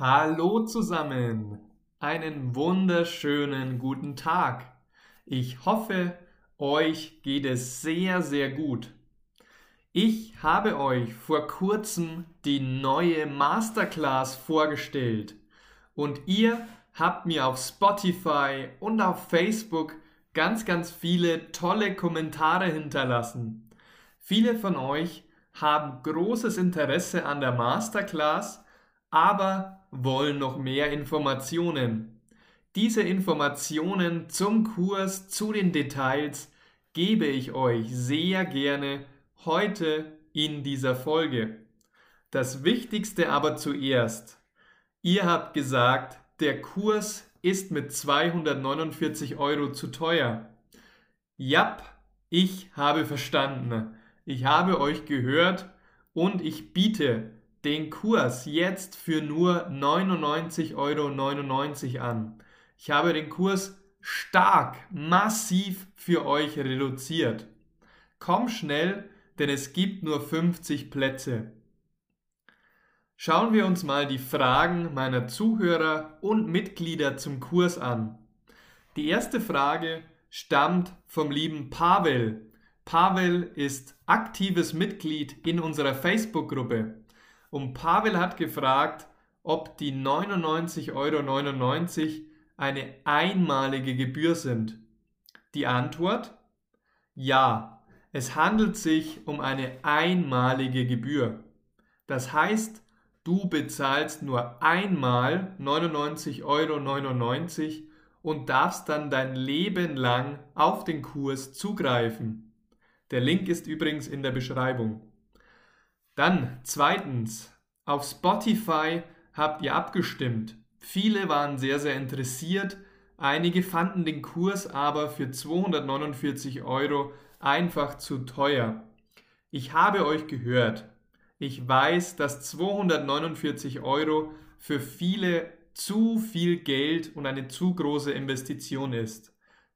Hallo zusammen, einen wunderschönen guten Tag. Ich hoffe, euch geht es sehr, sehr gut. Ich habe euch vor kurzem die neue Masterclass vorgestellt und ihr habt mir auf Spotify und auf Facebook ganz, ganz viele tolle Kommentare hinterlassen. Viele von euch haben großes Interesse an der Masterclass, aber wollen noch mehr Informationen. Diese Informationen zum Kurs, zu den Details gebe ich euch sehr gerne heute in dieser Folge. Das Wichtigste aber zuerst. Ihr habt gesagt, der Kurs ist mit 249 Euro zu teuer. Jap, ich habe verstanden. Ich habe euch gehört und ich biete den Kurs jetzt für nur 99,99 Euro an. Ich habe den Kurs stark, massiv für euch reduziert. Komm schnell, denn es gibt nur 50 Plätze. Schauen wir uns mal die Fragen meiner Zuhörer und Mitglieder zum Kurs an. Die erste Frage stammt vom lieben Pavel. Pavel ist aktives Mitglied in unserer Facebook-Gruppe. Und Pavel hat gefragt, ob die 99,99 Euro eine einmalige Gebühr sind. Die Antwort? Ja, es handelt sich um eine einmalige Gebühr. Das heißt, du bezahlst nur einmal 99,99 Euro und darfst dann dein Leben lang auf den Kurs zugreifen. Der Link ist übrigens in der Beschreibung. Dann zweitens, auf Spotify habt ihr abgestimmt. Viele waren sehr, sehr interessiert. Einige fanden den Kurs aber für 249 Euro einfach zu teuer. Ich habe euch gehört. Ich weiß, dass 249 Euro für viele zu viel Geld und eine zu große Investition ist.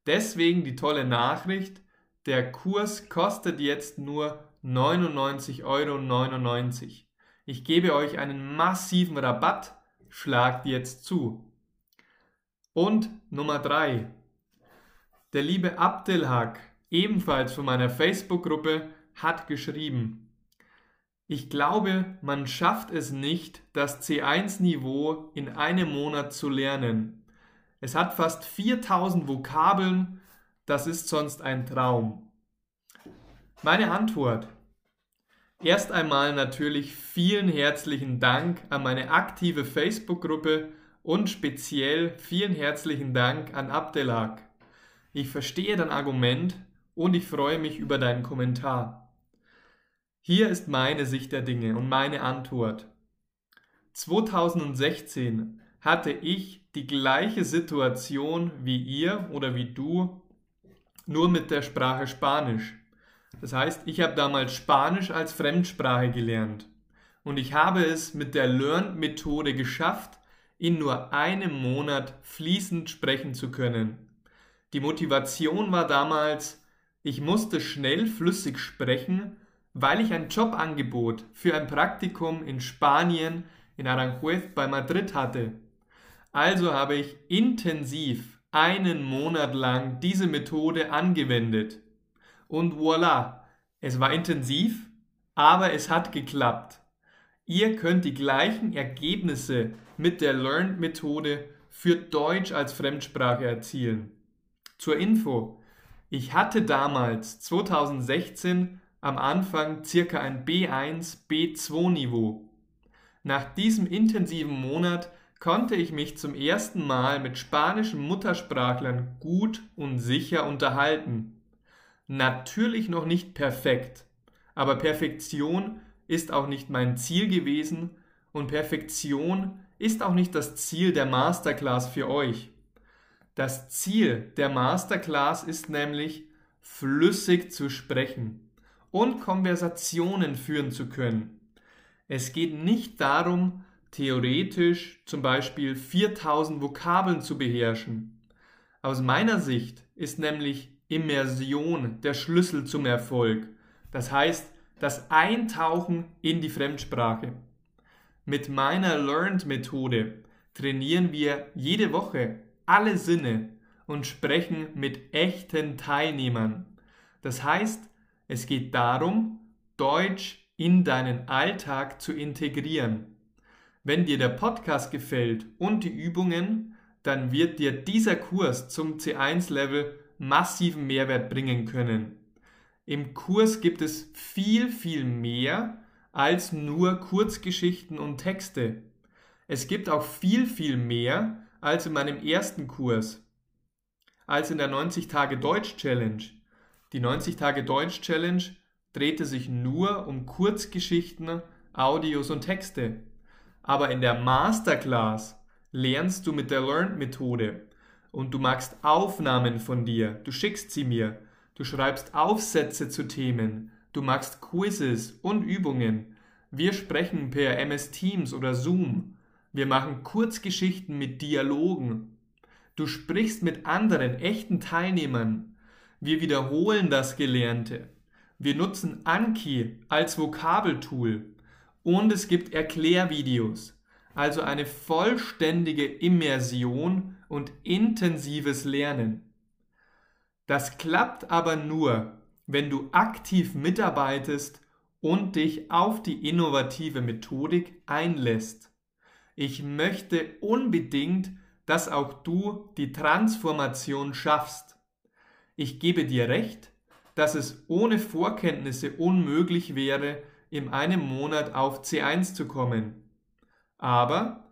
Deswegen die tolle Nachricht, der Kurs kostet jetzt nur 99,99 Euro. Ich gebe euch einen massiven Rabatt, schlagt jetzt zu. Und Nummer 3. Der liebe Abdelhak, ebenfalls von meiner Facebook-Gruppe, hat geschrieben, ich glaube, man schafft es nicht, das C1-Niveau in einem Monat zu lernen. Es hat fast 4000 Vokabeln, das ist sonst ein Traum. Meine Antwort. Erst einmal natürlich vielen herzlichen Dank an meine aktive Facebook-Gruppe und speziell vielen herzlichen Dank an Abdelak. Ich verstehe dein Argument und ich freue mich über deinen Kommentar. Hier ist meine Sicht der Dinge und meine Antwort. 2016 hatte ich die gleiche Situation wie ihr oder wie du, nur mit der Sprache Spanisch. Das heißt, ich habe damals Spanisch als Fremdsprache gelernt. Und ich habe es mit der Learn-Methode geschafft, in nur einem Monat fließend sprechen zu können. Die Motivation war damals, ich musste schnell flüssig sprechen, weil ich ein Jobangebot für ein Praktikum in Spanien in Aranjuez bei Madrid hatte. Also habe ich intensiv einen Monat lang diese Methode angewendet und voilà, es war intensiv, aber es hat geklappt. Ihr könnt die gleichen Ergebnisse mit der Learn-Methode für Deutsch als Fremdsprache erzielen. Zur Info, ich hatte damals 2016 am Anfang circa ein B1, B2 Niveau. Nach diesem intensiven Monat konnte ich mich zum ersten Mal mit spanischen Muttersprachlern gut und sicher unterhalten. Natürlich noch nicht perfekt, aber Perfektion ist auch nicht mein Ziel gewesen und Perfektion ist auch nicht das Ziel der Masterclass für euch. Das Ziel der Masterclass ist nämlich, flüssig zu sprechen und Konversationen führen zu können. Es geht nicht darum, theoretisch zum Beispiel 4000 Vokabeln zu beherrschen. Aus meiner Sicht ist nämlich Immersion der Schlüssel zum Erfolg. Das heißt, das Eintauchen in die Fremdsprache. Mit meiner Learned-Methode trainieren wir jede Woche alle Sinne und sprechen mit echten Teilnehmern. Das heißt, es geht darum, Deutsch in deinen Alltag zu integrieren. Wenn dir der Podcast gefällt und die Übungen, dann wird dir dieser Kurs zum C1-Level massiven Mehrwert bringen können. Im Kurs gibt es viel, viel mehr als nur Kurzgeschichten und Texte. Es gibt auch viel, viel mehr als in meinem ersten Kurs, als in der 90 Tage Deutsch Challenge. Die 90 Tage Deutsch Challenge drehte sich nur um Kurzgeschichten, Audios und Texte. Aber in der Masterclass lernst du mit der Learn-Methode und du machst Aufnahmen von dir, du schickst sie mir, du schreibst Aufsätze zu Themen, du machst Quizzes und Übungen. Wir sprechen per MS Teams oder Zoom. Wir machen Kurzgeschichten mit Dialogen. Du sprichst mit anderen echten Teilnehmern. Wir wiederholen das Gelernte. Wir nutzen Anki als Vokabeltool und es gibt Erklärvideos, also eine vollständige Immersion und intensives Lernen. Das klappt aber nur, wenn du aktiv mitarbeitest und dich auf die innovative Methodik einlässt. Ich möchte unbedingt, dass auch du die Transformation schaffst. Ich gebe dir recht, dass es ohne Vorkenntnisse unmöglich wäre, in einem Monat auf C1 zu kommen. Aber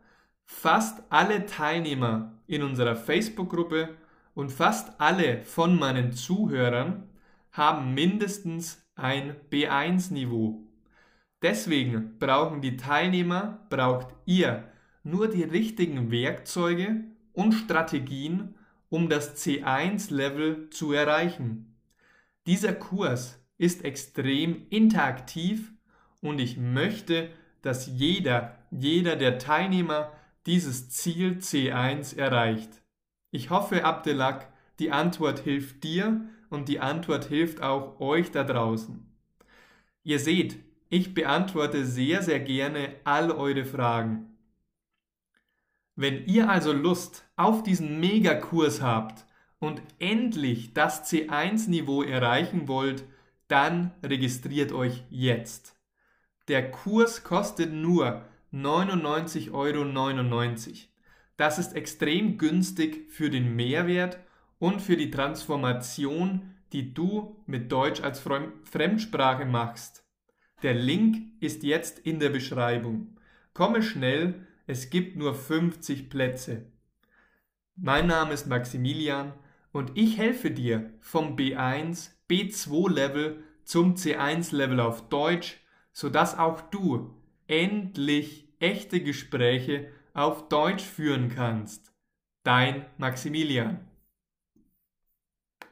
fast alle Teilnehmer in unserer Facebook-Gruppe und fast alle von meinen Zuhörern haben mindestens ein B1-Niveau. Deswegen brauchen die Teilnehmer, braucht ihr nur die richtigen Werkzeuge und Strategien, um das C1-Level zu erreichen. Dieser Kurs ist extrem interaktiv und ich möchte, dass jeder, jeder der Teilnehmer dieses Ziel C1 erreicht. Ich hoffe, Abdelak, die Antwort hilft dir und die Antwort hilft auch euch da draußen. Ihr seht, ich beantworte sehr, sehr gerne all eure Fragen. Wenn ihr also Lust auf diesen Megakurs habt, und endlich das C1-Niveau erreichen wollt, dann registriert euch jetzt. Der Kurs kostet nur 99,99 Euro. Das ist extrem günstig für den Mehrwert und für die Transformation, die du mit Deutsch als Fremdsprache machst. Der Link ist jetzt in der Beschreibung. Komme schnell, es gibt nur 50 Plätze. Mein Name ist Maximilian und ich helfe dir vom B1, B2 Level zum C1 Level auf Deutsch, sodass auch du endlich echte Gespräche auf Deutsch führen kannst. Dein Maximilian.